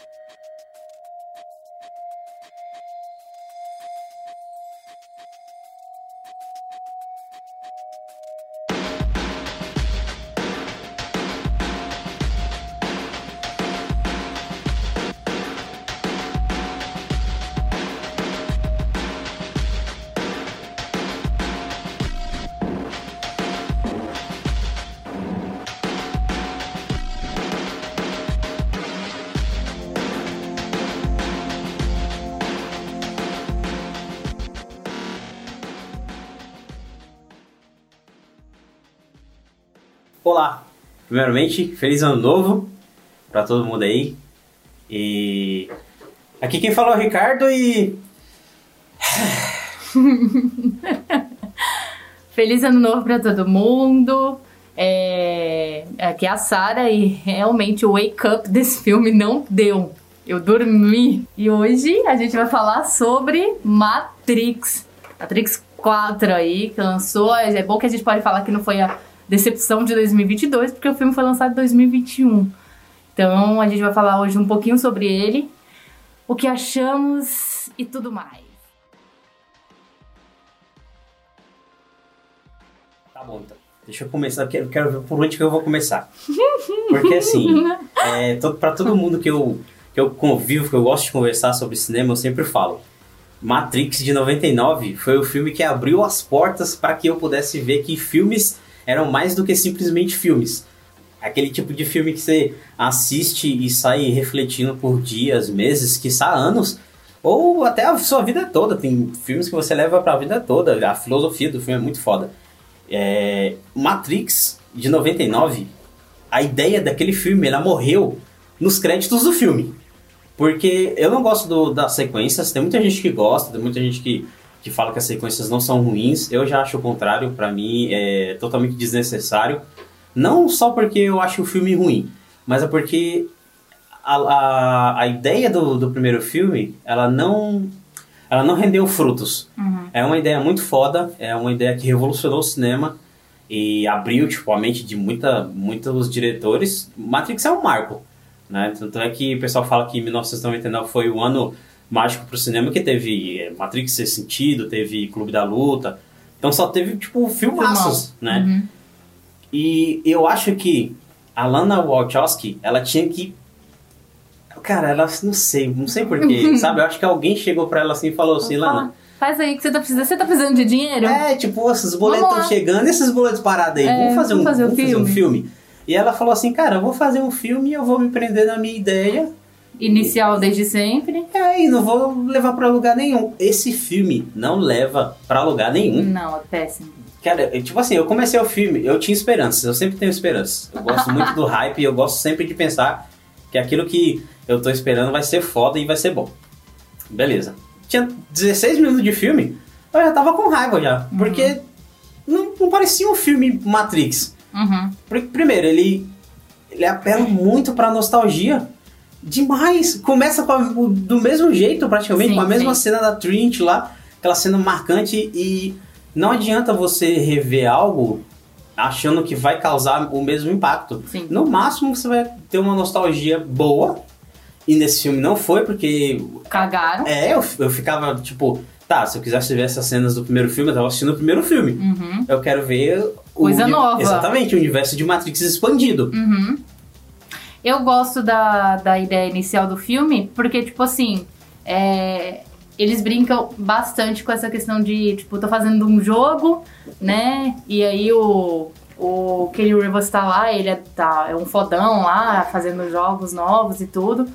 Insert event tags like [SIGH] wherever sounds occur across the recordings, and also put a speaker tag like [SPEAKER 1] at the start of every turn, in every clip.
[SPEAKER 1] Thank you. Olá! Primeiramente, feliz ano novo para todo mundo aí. E aqui quem falou é o Ricardo e. [LAUGHS]
[SPEAKER 2] Feliz ano novo para todo mundo. É... Aqui é a Sara e realmente o wake up desse filme não deu. Eu dormi. E hoje a gente vai falar sobre Matrix. Matrix 4 aí, que lançou. É bom que a gente pode falar que não foi a decepção de 2022, porque o filme foi lançado em 2021. Então a gente vai falar hoje um pouquinho sobre ele, o que achamos e tudo mais.
[SPEAKER 1] Tá bom, então. Deixa eu começar, eu quero ver por onde que eu vou começar. Porque assim, [LAUGHS] é, pra todo mundo que eu, que eu convivo, que eu gosto de conversar sobre cinema, eu sempre falo. Matrix de 99 foi o filme que abriu as portas para que eu pudesse ver que filmes eram mais do que simplesmente filmes. Aquele tipo de filme que você assiste e sai refletindo por dias, meses, que anos, ou até a sua vida toda. Tem filmes que você leva para a vida toda. A filosofia do filme é muito foda. É... Matrix, de 99, a ideia daquele filme, ela morreu nos créditos do filme. Porque eu não gosto do, das sequências, tem muita gente que gosta, tem muita gente que que fala que as sequências não são ruins. Eu já acho o contrário, para mim é totalmente desnecessário. Não só porque eu acho o filme ruim, mas é porque a, a, a ideia do, do primeiro filme, ela não ela não rendeu frutos. Uhum. É uma ideia muito foda, é uma ideia que revolucionou o cinema e abriu tipo, a mente de muita, muitos diretores. Matrix é um marco, né? Tanto é que o pessoal fala que 1999 foi o ano mágico pro cinema que teve é, Matrix Ser Sentido, teve Clube da Luta. Então só teve, tipo, filmaços, né? Uhum. E eu acho que a Lana Wachowski, ela tinha que... Cara, ela não sei, não sei porquê, [LAUGHS] sabe? Eu acho que alguém chegou pra ela assim e falou assim, Lana...
[SPEAKER 2] Faz aí que você tá precisando. Você tá precisando de dinheiro?
[SPEAKER 1] É, tipo, esses boletos estão chegando, esses boletos parados aí. É, vamos fazer, um, fazer, um, vamos filme. fazer um filme. E ela falou assim, cara, eu vou fazer um filme e eu vou me prender na minha ideia
[SPEAKER 2] Inicial desde sempre.
[SPEAKER 1] É, e não vou levar pra lugar nenhum. Esse filme não leva pra lugar nenhum.
[SPEAKER 2] Não, é péssimo.
[SPEAKER 1] Cara, tipo assim, eu comecei o filme, eu tinha esperanças, eu sempre tenho esperanças. Eu gosto [LAUGHS] muito do hype e eu gosto sempre de pensar que aquilo que eu tô esperando vai ser foda e vai ser bom. Beleza. Tinha 16 minutos de filme, eu já tava com raiva já. Uhum. Porque não, não, parecia um filme Matrix.
[SPEAKER 2] Uhum.
[SPEAKER 1] Primeiro, ele, ele apela muito pra nostalgia demais. Começa a, do mesmo jeito, praticamente, sim, com a mesma sim. cena da Trinity lá, aquela cena marcante, e não adianta você rever algo achando que vai causar o mesmo impacto.
[SPEAKER 2] Sim.
[SPEAKER 1] No máximo você vai ter uma nostalgia boa, e nesse filme não foi, porque.
[SPEAKER 2] Cagaram.
[SPEAKER 1] É, eu, eu ficava tipo. Tá, se eu quisesse ver essas cenas do primeiro filme, eu tava assistindo o primeiro filme.
[SPEAKER 2] Uhum.
[SPEAKER 1] Eu quero ver.
[SPEAKER 2] Coisa nova.
[SPEAKER 1] Exatamente, o universo de Matrix expandido.
[SPEAKER 2] Uhum. Eu gosto da, da ideia inicial do filme, porque, tipo assim, é, eles brincam bastante com essa questão de, tipo, tô fazendo um jogo, né? E aí o, o Kenny Rivers tá lá, ele é, tá, é um fodão lá, fazendo jogos novos e tudo.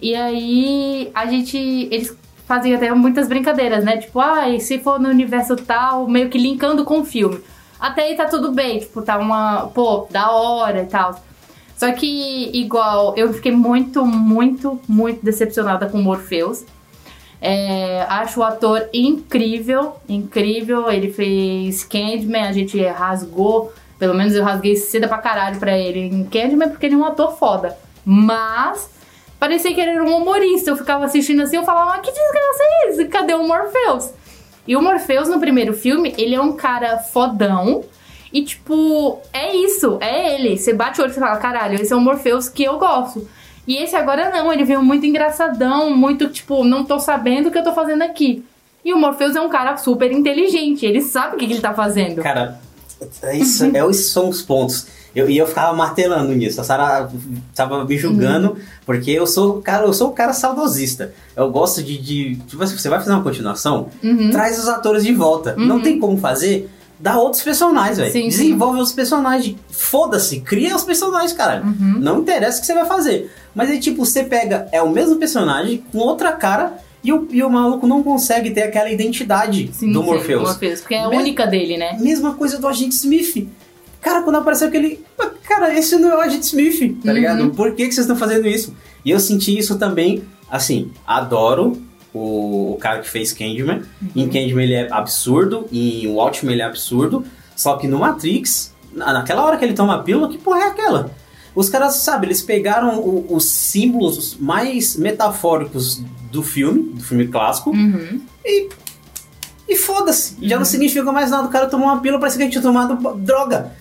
[SPEAKER 2] E aí a gente. Eles fazem até muitas brincadeiras, né? Tipo, ah, e se for no universo tal, meio que linkando com o filme. Até aí tá tudo bem, tipo, tá uma. Pô, da hora e tal. Só que, igual, eu fiquei muito, muito, muito decepcionada com o Morpheus. É, acho o ator incrível, incrível. Ele fez Candyman, a gente rasgou, pelo menos eu rasguei seda pra caralho pra ele em Candyman, porque ele é um ator foda. Mas parecia que ele era um humorista. Eu ficava assistindo assim, eu falava, que desgraça é isso? Cadê o Morpheus? E o Morpheus no primeiro filme, ele é um cara fodão, e, tipo, é isso, é ele. Você bate o olho e fala, caralho, esse é o Morpheus que eu gosto. E esse agora não, ele veio muito engraçadão, muito tipo, não tô sabendo o que eu tô fazendo aqui. E o Morpheus é um cara super inteligente, ele sabe o que, que ele tá fazendo.
[SPEAKER 1] Cara, é isso, é, esses são os pontos. Eu, e eu ficava martelando nisso. A Sara tava me julgando, uhum. porque eu sou o cara, eu sou o cara saudosista. Eu gosto de. de tipo, você vai fazer uma continuação,
[SPEAKER 2] uhum.
[SPEAKER 1] traz os atores de volta.
[SPEAKER 2] Uhum.
[SPEAKER 1] Não tem como fazer. Dá outros personagens, velho. Desenvolve sim. os personagens. Foda-se, cria os personagens, cara.
[SPEAKER 2] Uhum.
[SPEAKER 1] Não interessa o que você vai fazer. Mas aí, tipo, você pega. É o mesmo personagem com outra cara e o, e o maluco não consegue ter aquela identidade sim, do Morpheus.
[SPEAKER 2] Sim, Morpheus, porque é a única dele, né?
[SPEAKER 1] Mesma coisa do Agente Smith. Cara, quando apareceu aquele. Cara, esse não é o Agente Smith, tá uhum. ligado? Por que, que vocês estão fazendo isso? E eu senti isso também, assim, adoro o, o cara que fez Candyman. Uhum. Em Candyman ele é absurdo, em Watchmen ele é absurdo. Só que no Matrix, naquela hora que ele toma a pílula, que porra é aquela? Os caras, sabe, eles pegaram o, os símbolos mais metafóricos do filme, do filme clássico,
[SPEAKER 2] uhum.
[SPEAKER 1] e. E foda-se. Já não uhum. significa mais nada. O cara tomou uma pílula, parece que gente tinha tomado droga.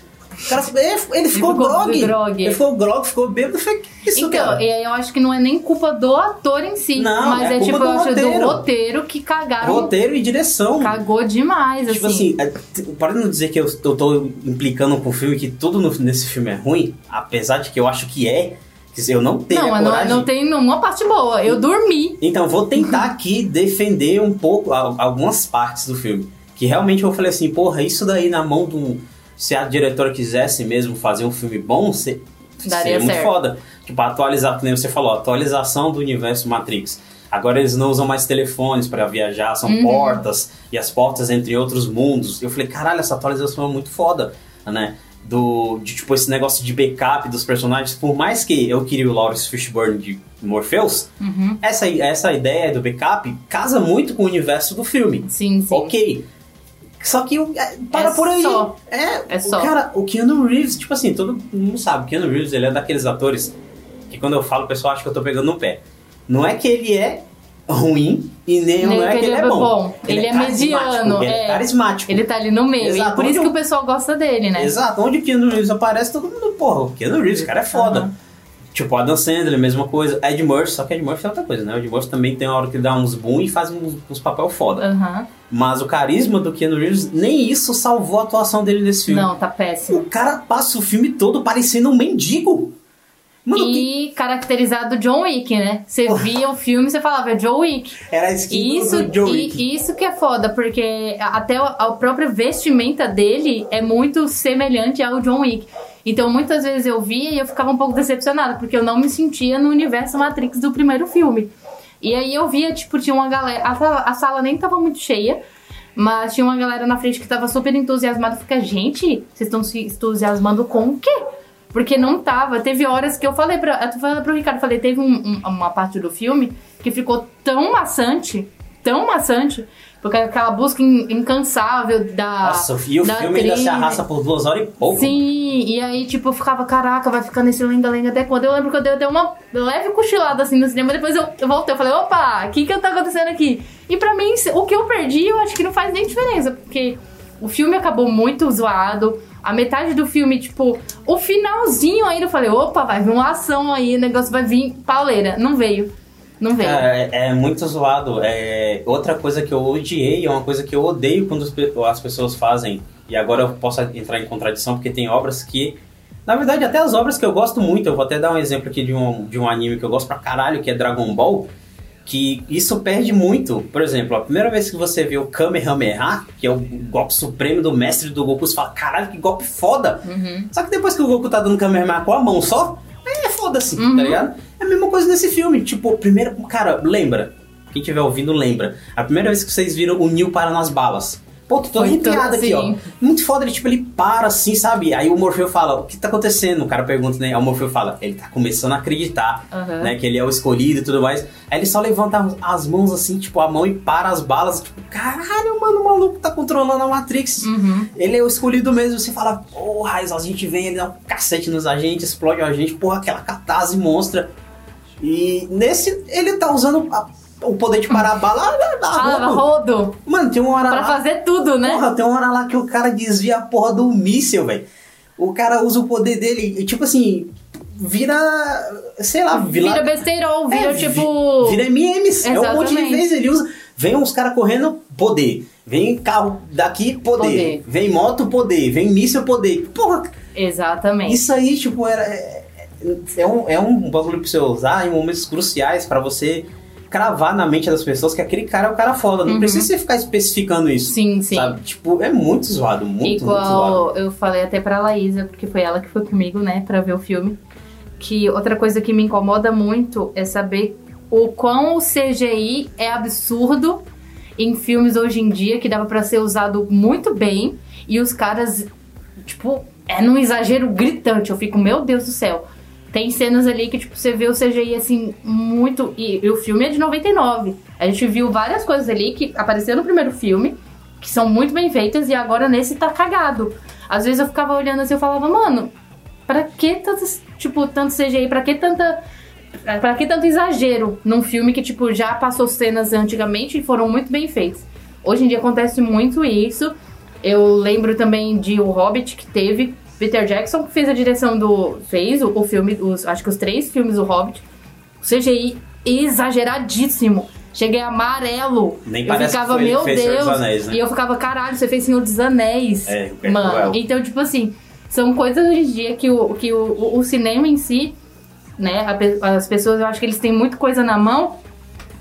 [SPEAKER 1] Cara, ele, ficou, ficou grog. grog. Ele ficou grog, ficou bêbado. Falei, que isso,
[SPEAKER 2] então,
[SPEAKER 1] cara?
[SPEAKER 2] E aí eu acho que não é nem culpa do ator em si.
[SPEAKER 1] Não,
[SPEAKER 2] mas
[SPEAKER 1] é,
[SPEAKER 2] é tipo,
[SPEAKER 1] do
[SPEAKER 2] eu acho
[SPEAKER 1] roteiro.
[SPEAKER 2] do roteiro que cagaram.
[SPEAKER 1] Roteiro e direção.
[SPEAKER 2] Cagou demais,
[SPEAKER 1] tipo
[SPEAKER 2] assim.
[SPEAKER 1] Tipo assim, é, para não dizer que eu, eu tô implicando com o filme, que tudo no, nesse filme é ruim, apesar de que eu acho que é. Quer dizer, eu não tenho
[SPEAKER 2] não,
[SPEAKER 1] coragem.
[SPEAKER 2] Não, não tem nenhuma parte boa. Eu dormi.
[SPEAKER 1] Então, vou tentar aqui defender um pouco algumas partes do filme. Que realmente eu falei assim, porra, isso daí na mão de um se a diretora quisesse mesmo fazer um filme bom, se, seria muito certo. foda. Tipo, atualizar, como você falou, atualização do universo Matrix. Agora eles não usam mais telefones para viajar, são uhum. portas, e as portas entre outros mundos. Eu falei, caralho, essa atualização é muito foda, né? Do, de tipo esse negócio de backup dos personagens, por mais que eu queria o Lawrence Fishburne de Morpheus,
[SPEAKER 2] uhum.
[SPEAKER 1] essa, essa ideia do backup casa muito com o universo do filme.
[SPEAKER 2] Sim, sim.
[SPEAKER 1] Ok. Só que é, para
[SPEAKER 2] é
[SPEAKER 1] por aí.
[SPEAKER 2] Só.
[SPEAKER 1] É,
[SPEAKER 2] é só.
[SPEAKER 1] O cara, o Keanu Reeves, tipo assim, todo mundo sabe, o Keanu Reeves, ele é daqueles atores que quando eu falo, o pessoal acha que eu tô pegando no pé. Não é que ele é ruim e nem, nem não é que ele é bom. bom.
[SPEAKER 2] Ele, ele é, é mediano.
[SPEAKER 1] Ele é, é carismático.
[SPEAKER 2] Ele tá ali no meio. Exato. E por isso que o pessoal gosta dele, né?
[SPEAKER 1] Exato. Onde o Keanu Reeves aparece, todo mundo, porra, o Keanu Reeves, o cara é foda. Uhum. Tipo, Adam Sandler, mesma coisa. Ed Murphy, só que Ed Murphy é outra coisa, né? Ed Murphy também tem uma hora que dá uns boom e faz uns, uns papel foda.
[SPEAKER 2] Uhum.
[SPEAKER 1] Mas o carisma do Keanu Reeves, nem isso salvou a atuação dele nesse filme.
[SPEAKER 2] Não, tá péssimo.
[SPEAKER 1] O cara passa o filme todo parecendo um mendigo.
[SPEAKER 2] Mano, e que... caracterizado John Wick, né? Você via o filme e você falava, é John Wick.
[SPEAKER 1] Era a skin isso, do John Wick.
[SPEAKER 2] E isso que é foda, porque até a própria vestimenta dele é muito semelhante ao John Wick. Então, muitas vezes eu via e eu ficava um pouco decepcionada, porque eu não me sentia no universo Matrix do primeiro filme. E aí eu via, tipo, tinha uma galera. A sala, a sala nem tava muito cheia, mas tinha uma galera na frente que tava super entusiasmada. Fica, gente, vocês estão se entusiasmando com o quê? Porque não tava. Teve horas que eu falei pra. Eu falei pro Ricardo, falei, teve um, um, uma parte do filme que ficou tão maçante, tão maçante, porque aquela busca incansável da.
[SPEAKER 1] Nossa, e o filme ainda se arrasta por duas horas e pouco.
[SPEAKER 2] Sim, e aí, tipo, eu ficava, caraca, vai ficar nesse lenga-lenga até quando? Eu lembro que eu dei, eu dei uma leve cochilada assim no cinema, depois eu, eu voltei, eu falei, opa, o que que tá acontecendo aqui? E pra mim, o que eu perdi, eu acho que não faz nem diferença, porque o filme acabou muito zoado. A metade do filme, tipo, o finalzinho ainda eu falei, opa, vai vir uma ação aí, o negócio vai vir pauleira. Não veio. Não veio.
[SPEAKER 1] É, é, muito zoado. É, outra coisa que eu odiei, é uma coisa que eu odeio quando as pessoas fazem, e agora eu posso entrar em contradição, porque tem obras que. Na verdade, até as obras que eu gosto muito, eu vou até dar um exemplo aqui de um, de um anime que eu gosto pra caralho, que é Dragon Ball, que isso perde muito. Por exemplo, a primeira vez que você vê o Kamehameha, que é o golpe supremo do mestre do Goku, você fala, caralho, que golpe foda!
[SPEAKER 2] Uhum.
[SPEAKER 1] Só que depois que o Goku tá dando Kamehameha com a mão só, foda-se, tá uhum. tá ligado? É a mesma coisa nesse filme. Tipo, primeiro, cara, lembra. Quem estiver ouvindo, lembra. A primeira vez que vocês viram o Neil para nas balas. Pô, tô arrepiado aqui, ó. Muito foda, ele, tipo, ele para assim, sabe? Aí o Morfeu fala, o que tá acontecendo? O cara pergunta, né? Aí o Morfeu fala, ele tá começando a acreditar,
[SPEAKER 2] uhum.
[SPEAKER 1] né? Que ele é o escolhido e tudo mais. Aí ele só levanta as mãos assim, tipo, a mão e para as balas. Tipo, caralho, mano, o maluco tá controlando a Matrix.
[SPEAKER 2] Uhum.
[SPEAKER 1] Ele é o escolhido mesmo. Você fala, porra, a gente vem, ele dá um cacete nos agentes, explode o agente. Porra, aquela catarse monstra. E nesse, ele tá usando a o poder de parar a bala
[SPEAKER 2] ah, rodo.
[SPEAKER 1] Mano, tem uma hora
[SPEAKER 2] pra
[SPEAKER 1] lá...
[SPEAKER 2] fazer tudo, né?
[SPEAKER 1] Porra, tem uma hora lá que o cara desvia a porra do míssil, velho. O cara usa o poder dele, tipo assim... vira, sei lá, vira,
[SPEAKER 2] Vira besteirol, vira
[SPEAKER 1] É,
[SPEAKER 2] tipo.
[SPEAKER 1] Vira MMs. É um monte de
[SPEAKER 2] Exatamente.
[SPEAKER 1] vezes ele usa. Vem uns caras correndo, poder. Vem carro daqui, poder.
[SPEAKER 2] Poder.
[SPEAKER 1] Vem moto, poder. Vem míssil, poder. Porra,
[SPEAKER 2] Exatamente.
[SPEAKER 1] isso aí, tipo, era. É, é um, é um bagulho pra você usar em momentos cruciais pra você cravar na mente das pessoas que aquele cara é o cara foda. Não
[SPEAKER 2] Uhum.
[SPEAKER 1] precisa você ficar especificando isso.
[SPEAKER 2] Sim, sim.
[SPEAKER 1] Sabe? Tipo, é muito zoado, muito, muito zoado.
[SPEAKER 2] Igual eu falei até pra Laísa, porque foi ela que foi comigo, né, pra ver o filme. Que outra coisa que me incomoda muito é saber o quão o CGI é absurdo em filmes hoje em dia, que dava pra ser usado muito bem, e os caras, tipo, é num exagero gritante. Eu fico, meu Deus do céu. Tem cenas ali que, tipo, você vê o CGI, assim, muito... E, e o filme é de 99. A gente viu várias coisas ali que apareceram no primeiro filme, que são muito bem feitas, e agora nesse tá cagado. Às vezes eu ficava olhando assim, eu falava, mano, pra que tanto, tipo, tanto CGI? Pra que tanta... Pra que tanto exagero num filme que, tipo, já passou cenas antigamente e foram muito bem feitas? Hoje em dia acontece muito isso. Eu lembro também de O Hobbit, que teve Peter Jackson, que fez a direção do... Fez o, o filme, os, acho que os três filmes do Hobbit. O CGI exageradíssimo. Cheguei amarelo.
[SPEAKER 1] Nem
[SPEAKER 2] eu
[SPEAKER 1] parece
[SPEAKER 2] ficava,
[SPEAKER 1] que
[SPEAKER 2] meu Deus.
[SPEAKER 1] Anéis, né?
[SPEAKER 2] E eu ficava, caralho, você fez Senhor dos Anéis.
[SPEAKER 1] É, o
[SPEAKER 2] Mano,
[SPEAKER 1] Percival.
[SPEAKER 2] então, tipo assim, são coisas hoje em dia que o, que o, o- o cinema em si, né? a as pessoas, eu acho que eles têm muita coisa na mão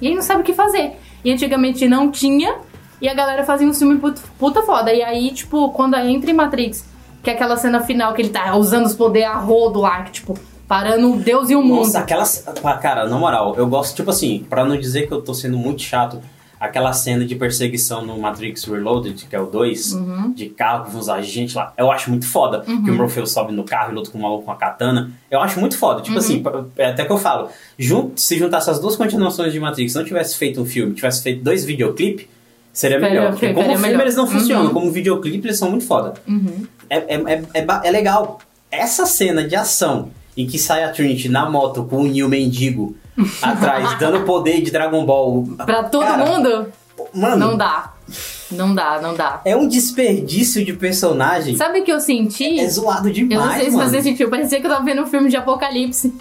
[SPEAKER 2] e aí não sabe o que fazer. E antigamente não tinha, e a galera fazia um filme puta, puta foda. E aí, tipo, quando entra em Matrix, que é aquela cena final que ele tá usando os poderes a rodo lá, que, tipo, parando o Deus e o mundo.
[SPEAKER 1] Nossa, aquelas. Cara, na moral, eu gosto, tipo assim, pra não dizer que eu tô sendo muito chato, aquela cena de perseguição no Matrix Reloaded, que é o 2,
[SPEAKER 2] Uhum.
[SPEAKER 1] de carro com uns agentes lá, eu acho muito foda. Que o Morpheus sobe no carro e luta com o maluco com a katana. Eu acho muito foda.
[SPEAKER 2] Uhum.
[SPEAKER 1] Tipo assim, pa- é até que eu falo, jun- se juntasse as duas continuações de Matrix, não tivesse feito um filme, tivesse feito dois videoclipes, seria melhor. Porque como filme
[SPEAKER 2] melhor.
[SPEAKER 1] eles não funcionam,
[SPEAKER 2] Uhum.
[SPEAKER 1] como videoclipe eles são muito foda.
[SPEAKER 2] Uhum.
[SPEAKER 1] É, é, é, é, é legal. Essa cena de ação em que sai a Trinity na moto com o Neo Mendigo [LAUGHS] atrás, dando poder de Dragon Ball.
[SPEAKER 2] Pra todo
[SPEAKER 1] Cara,
[SPEAKER 2] mundo,
[SPEAKER 1] Mano,
[SPEAKER 2] não dá. Não dá, não dá.
[SPEAKER 1] é um desperdício de personagem.
[SPEAKER 2] Sabe o que eu senti?
[SPEAKER 1] É zoado demais,
[SPEAKER 2] Eu não sei se
[SPEAKER 1] mano.
[SPEAKER 2] você sentiu, parecia que eu tava vendo um filme de apocalipse.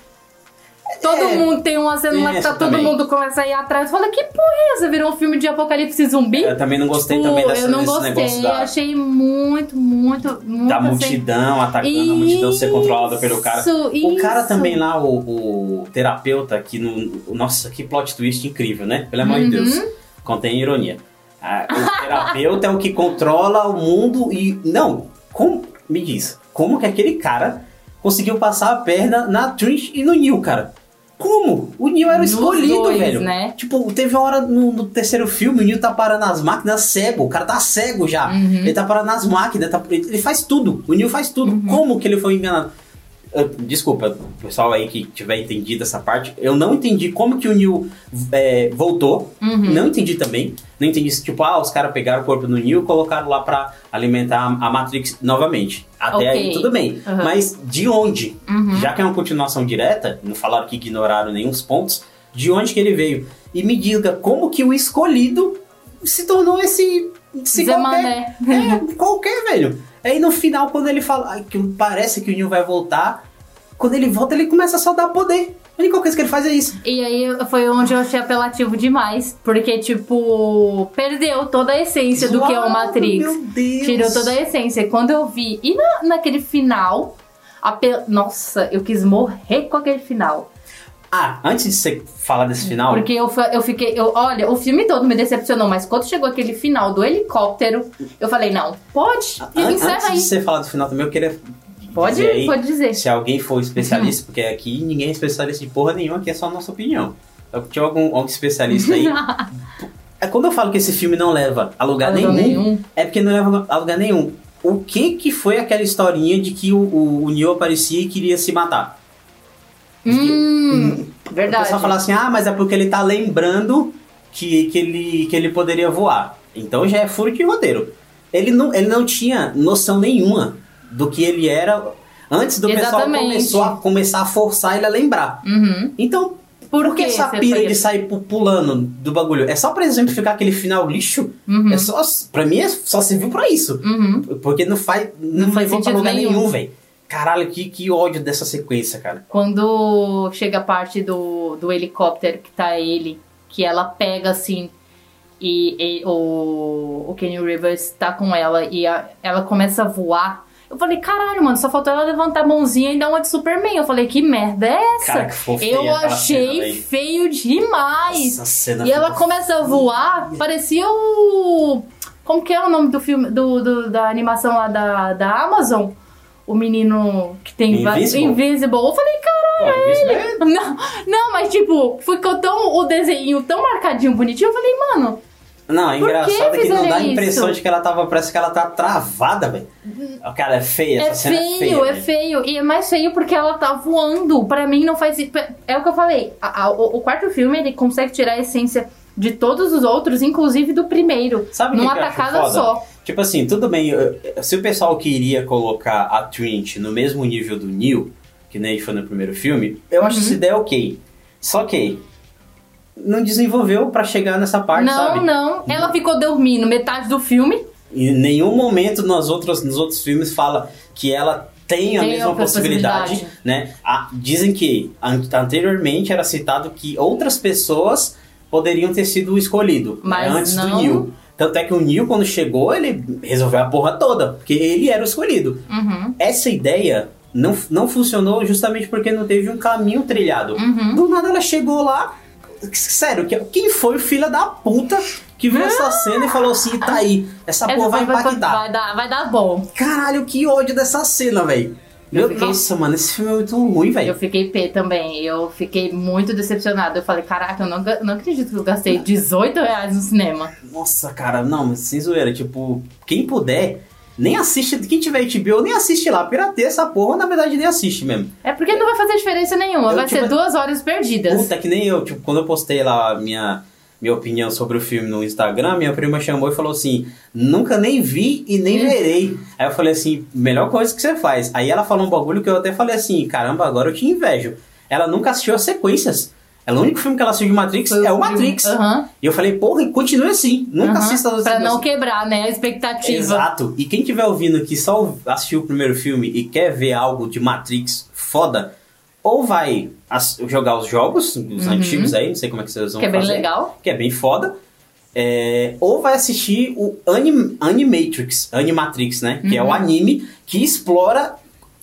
[SPEAKER 2] Todo
[SPEAKER 1] É,
[SPEAKER 2] mundo tem uma cena lá que tá todo
[SPEAKER 1] também.
[SPEAKER 2] mundo começa a ir atrás. Fala, que porra é essa? Virou um filme de apocalipse zumbi?
[SPEAKER 1] Eu também não gostei
[SPEAKER 2] Tipo,
[SPEAKER 1] também dessa,
[SPEAKER 2] eu não gostei,
[SPEAKER 1] negócio da,
[SPEAKER 2] achei muito, muito, muito
[SPEAKER 1] da
[SPEAKER 2] assim.
[SPEAKER 1] multidão atacando a multidão ser controlada pelo cara.
[SPEAKER 2] Isso,
[SPEAKER 1] O cara
[SPEAKER 2] isso.
[SPEAKER 1] também lá, o, o terapeuta aqui no. Nossa, que plot twist incrível, né? Pelo amor de
[SPEAKER 2] Uhum.
[SPEAKER 1] Deus. Contém ironia. Ah, o terapeuta é o que controla o mundo e. Não, como. Me diz, como que aquele cara conseguiu passar a perna na Trinity e no Neil, cara? Como? O Neil era o escolhido,
[SPEAKER 2] dois,
[SPEAKER 1] velho.
[SPEAKER 2] né?
[SPEAKER 1] Tipo, teve uma hora no, no terceiro filme, o Neil tá parando as máquinas cego. O cara tá cego já.
[SPEAKER 2] Uhum.
[SPEAKER 1] Ele tá parando as máquinas. tá- ele faz tudo. O Neil faz tudo.
[SPEAKER 2] Uhum.
[SPEAKER 1] Como que ele foi enganado? Eu- Desculpa, pessoal aí que tiver entendido essa parte. Eu não entendi como que o Neil é, voltou.
[SPEAKER 2] Uhum.
[SPEAKER 1] Não entendi também. Não entendi se, tipo, ah, os caras pegaram o corpo do Neil e colocaram lá pra alimentar a Matrix novamente. Até
[SPEAKER 2] Ok.
[SPEAKER 1] aí tudo bem.
[SPEAKER 2] Uhum.
[SPEAKER 1] Mas de onde?
[SPEAKER 2] Uhum.
[SPEAKER 1] Já que é uma continuação direta, não falaram que ignoraram nenhum pontos, de onde que ele veio? E me diga como que o escolhido se tornou esse. esse
[SPEAKER 2] Zé
[SPEAKER 1] qualquer, é, qualquer, velho. Aí no final, quando ele fala que parece que o Neil vai voltar, quando ele volta, ele começa a só dar poder. A única coisa que ele faz é isso.
[SPEAKER 2] E aí foi onde eu achei apelativo demais. Porque, tipo, perdeu toda a essência do que é o Matrix.
[SPEAKER 1] Meu Deus.
[SPEAKER 2] Tirou toda a essência. E Quando eu vi. E na- naquele final. Nossa, eu quis morrer com aquele final.
[SPEAKER 1] Ah, antes de você falar desse final.
[SPEAKER 2] Porque eu, eu fiquei. Eu, olha, o filme todo me decepcionou, mas quando chegou aquele final do helicóptero, eu falei, não, pode,
[SPEAKER 1] an-
[SPEAKER 2] encerra
[SPEAKER 1] antes de
[SPEAKER 2] aí.
[SPEAKER 1] você falar do final também, eu queria.
[SPEAKER 2] Pode,
[SPEAKER 1] dizer aí,
[SPEAKER 2] pode dizer.
[SPEAKER 1] Se alguém for especialista, porque aqui ninguém é especialista de porra nenhuma, aqui é só a nossa opinião. Se tinha algum, algum especialista aí. [LAUGHS] é quando eu falo que esse filme não leva a lugar
[SPEAKER 2] A lugar
[SPEAKER 1] nenhum,
[SPEAKER 2] nenhum.
[SPEAKER 1] é porque não leva a lugar nenhum. O que que foi aquela historinha de que o, o, o Neo aparecia e queria se matar?
[SPEAKER 2] Hum,
[SPEAKER 1] O
[SPEAKER 2] verdade.
[SPEAKER 1] pessoal fala assim, ah, mas é porque ele tá lembrando que, que, ele, que ele poderia voar. Então já é furo de roteiro. Ele não, ele não tinha noção nenhuma do que ele era antes do pessoal
[SPEAKER 2] Exatamente.
[SPEAKER 1] começou a, começar a forçar ele a lembrar.
[SPEAKER 2] Uhum.
[SPEAKER 1] Então,
[SPEAKER 2] Por
[SPEAKER 1] por que
[SPEAKER 2] que
[SPEAKER 1] essa pira de sair pu- pulando do bagulho? É só pra exemplificar aquele final lixo?
[SPEAKER 2] Uhum.
[SPEAKER 1] É só, pra mim, é só serviu pra isso.
[SPEAKER 2] Uhum.
[SPEAKER 1] Porque não faz, não,
[SPEAKER 2] Não faz
[SPEAKER 1] levou pra lugar
[SPEAKER 2] nenhum.
[SPEAKER 1] nenhum, velho. Caralho, que, que ódio dessa sequência, cara.
[SPEAKER 2] Quando chega a parte do, do helicóptero que tá ele, que ela pega assim e, e o, o Kenny Rivers tá com ela e a- ela começa a voar. Eu falei, caralho, mano, só faltou ela levantar a mãozinha e dar uma de Superman. Eu falei, que merda é essa?
[SPEAKER 1] Cara, que
[SPEAKER 2] Eu achei
[SPEAKER 1] cena,
[SPEAKER 2] feio demais.
[SPEAKER 1] Essa cena
[SPEAKER 2] E ela começa a voar, parecia o. Como que é o nome do filme, do, do- da animação lá da, da Amazon? O menino que tem
[SPEAKER 1] Invisible?
[SPEAKER 2] Invisible. Eu falei, caralho.
[SPEAKER 1] Pô, isso é-
[SPEAKER 2] Não, não, mas tipo, ficou tão o desenho tão marcadinho, bonitinho. Eu falei, mano,
[SPEAKER 1] Não, é
[SPEAKER 2] Por que
[SPEAKER 1] engraçado que não dá a impressão
[SPEAKER 2] isso?
[SPEAKER 1] de que ela tava. Parece que ela tá travada, velho. Cara, é feia,
[SPEAKER 2] é
[SPEAKER 1] essa cena
[SPEAKER 2] feio,
[SPEAKER 1] é feia.
[SPEAKER 2] é feio. E é mais feio porque ela tá voando. Pra mim não faz. É o que eu falei. a- a- o, o quarto filme ele consegue tirar a essência de todos os outros, inclusive do primeiro.
[SPEAKER 1] Sabe
[SPEAKER 2] numa
[SPEAKER 1] que eu
[SPEAKER 2] tacada só.
[SPEAKER 1] Tipo assim, tudo bem, se o pessoal queria colocar a Trinity no mesmo nível do Neil, que nem foi no primeiro filme, eu acho
[SPEAKER 2] Uhum.
[SPEAKER 1] essa ideia ok. Só que não desenvolveu pra chegar nessa parte,
[SPEAKER 2] não,
[SPEAKER 1] sabe?
[SPEAKER 2] não. Ela ficou dormindo metade do filme.
[SPEAKER 1] Em nenhum momento nas outras, nos outros filmes fala que ela tem a
[SPEAKER 2] Tem
[SPEAKER 1] mesma
[SPEAKER 2] a
[SPEAKER 1] possibilidade,
[SPEAKER 2] possibilidade.
[SPEAKER 1] né? Ah, dizem que an- anteriormente era citado que outras pessoas poderiam ter sido escolhido né,
[SPEAKER 2] Mas
[SPEAKER 1] antes do
[SPEAKER 2] não.
[SPEAKER 1] Neil. Tanto é que o Neil, quando chegou, ele resolveu a porra toda, porque ele era o escolhido.
[SPEAKER 2] Uhum.
[SPEAKER 1] Essa ideia não, não funcionou justamente porque não teve um caminho trilhado.
[SPEAKER 2] Uhum.
[SPEAKER 1] Do nada ela chegou lá. Sério, que- quem foi o filho da puta que viu essa cena e falou assim: tá aí, essa
[SPEAKER 2] Essa
[SPEAKER 1] porra vai
[SPEAKER 2] vai,
[SPEAKER 1] impactar.
[SPEAKER 2] vai dar, vai dar bom.
[SPEAKER 1] Caralho, que ódio dessa cena, velho.
[SPEAKER 2] Eu
[SPEAKER 1] Meu
[SPEAKER 2] fiquei-
[SPEAKER 1] Nossa, mano, esse filme é muito ruim,
[SPEAKER 2] Eu
[SPEAKER 1] velho.
[SPEAKER 2] fiquei P também. Eu fiquei muito decepcionada. Eu falei, caraca, eu não, não acredito que eu gastei 18 reais no cinema.
[SPEAKER 1] Nossa, cara, não, mas sem zoeira, tipo, quem puder, nem assiste, quem tiver HBO, nem assiste lá, pirateia essa porra, na verdade nem assiste mesmo.
[SPEAKER 2] É porque não vai fazer diferença nenhuma.
[SPEAKER 1] Eu,
[SPEAKER 2] vai
[SPEAKER 1] tipo,
[SPEAKER 2] ser duas horas perdidas.
[SPEAKER 1] Puta, que nem eu, tipo, quando eu postei lá a minha, minha opinião sobre o filme no Instagram, minha prima chamou e falou assim: nunca nem vi e nem
[SPEAKER 2] Hum.
[SPEAKER 1] verei. Aí eu falei assim: melhor coisa que você faz. Aí ela falou um bagulho que eu até falei assim: caramba, agora eu te invejo. Ela nunca assistiu as sequências. Ela, o único filme que ela assistiu de Matrix é o Matrix.
[SPEAKER 2] Aham,
[SPEAKER 1] E eu falei, porra, e continue assim. Nunca
[SPEAKER 2] aham.
[SPEAKER 1] assista as
[SPEAKER 2] Pra não quebrar, né? A expectativa.
[SPEAKER 1] Exato. E quem tiver ouvindo que só assistiu o primeiro filme e quer ver algo de Matrix foda, ou vai jogar os jogos, os
[SPEAKER 2] Uhum.
[SPEAKER 1] antigos aí, não sei como é que vocês vão
[SPEAKER 2] Que é bem
[SPEAKER 1] fazer,
[SPEAKER 2] legal.
[SPEAKER 1] Que é bem foda. é, ou vai assistir o Anim, Animatrix, Animatrix, né? Que é o anime que explora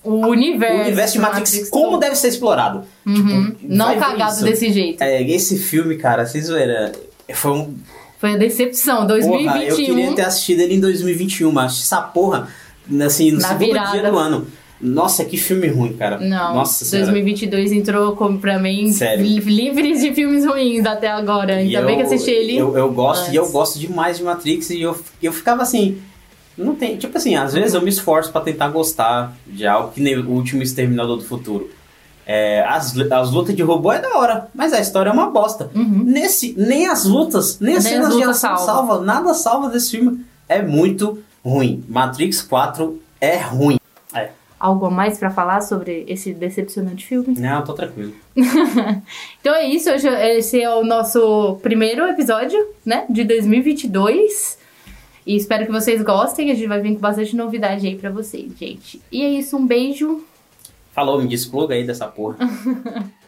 [SPEAKER 2] O universo.
[SPEAKER 1] o universo de Matrix, como
[SPEAKER 2] todo.
[SPEAKER 1] deve ser explorado.
[SPEAKER 2] Uhum.
[SPEAKER 1] Tipo,
[SPEAKER 2] Não cagado desse jeito.
[SPEAKER 1] É, esse filme, cara, vocês zoeira, foi um
[SPEAKER 2] Foi a decepção.
[SPEAKER 1] Porra,
[SPEAKER 2] 2021.
[SPEAKER 1] eu queria ter assistido ele em 2021, mas essa porra, assim, no
[SPEAKER 2] Na
[SPEAKER 1] segundo
[SPEAKER 2] virada.
[SPEAKER 1] dia do ano. Nossa, que filme ruim, cara.
[SPEAKER 2] Não,
[SPEAKER 1] Nossa senhora.
[SPEAKER 2] 2022 entrou como pra mim
[SPEAKER 1] Sério.
[SPEAKER 2] li- livres de filmes ruins até agora. Ainda bem que assisti ele.
[SPEAKER 1] Eu, eu gosto, e eu gosto demais de Matrix, e eu, eu ficava assim... Não tem, tipo assim, às vezes eu me esforço pra tentar gostar de algo que nem o último Exterminador do Futuro. É, as, as lutas de robô é da hora, mas a história é uma bosta.
[SPEAKER 2] Uhum.
[SPEAKER 1] Nesse, nem as lutas, nem as
[SPEAKER 2] Nem
[SPEAKER 1] cenas
[SPEAKER 2] as
[SPEAKER 1] de ação
[SPEAKER 2] salva.
[SPEAKER 1] salva. Nada salva desse filme. É muito ruim. Matrix 4 é ruim. É.
[SPEAKER 2] Algo a mais pra falar sobre esse decepcionante filme?
[SPEAKER 1] Não, tô tranquilo. [LAUGHS]
[SPEAKER 2] Então é isso, hoje esse é o nosso primeiro episódio, né, de 2022. E espero que vocês gostem, a gente vai vir com bastante novidade aí pra vocês, gente. E é isso, um beijo.
[SPEAKER 1] Falou, me despluga aí dessa porra. [LAUGHS]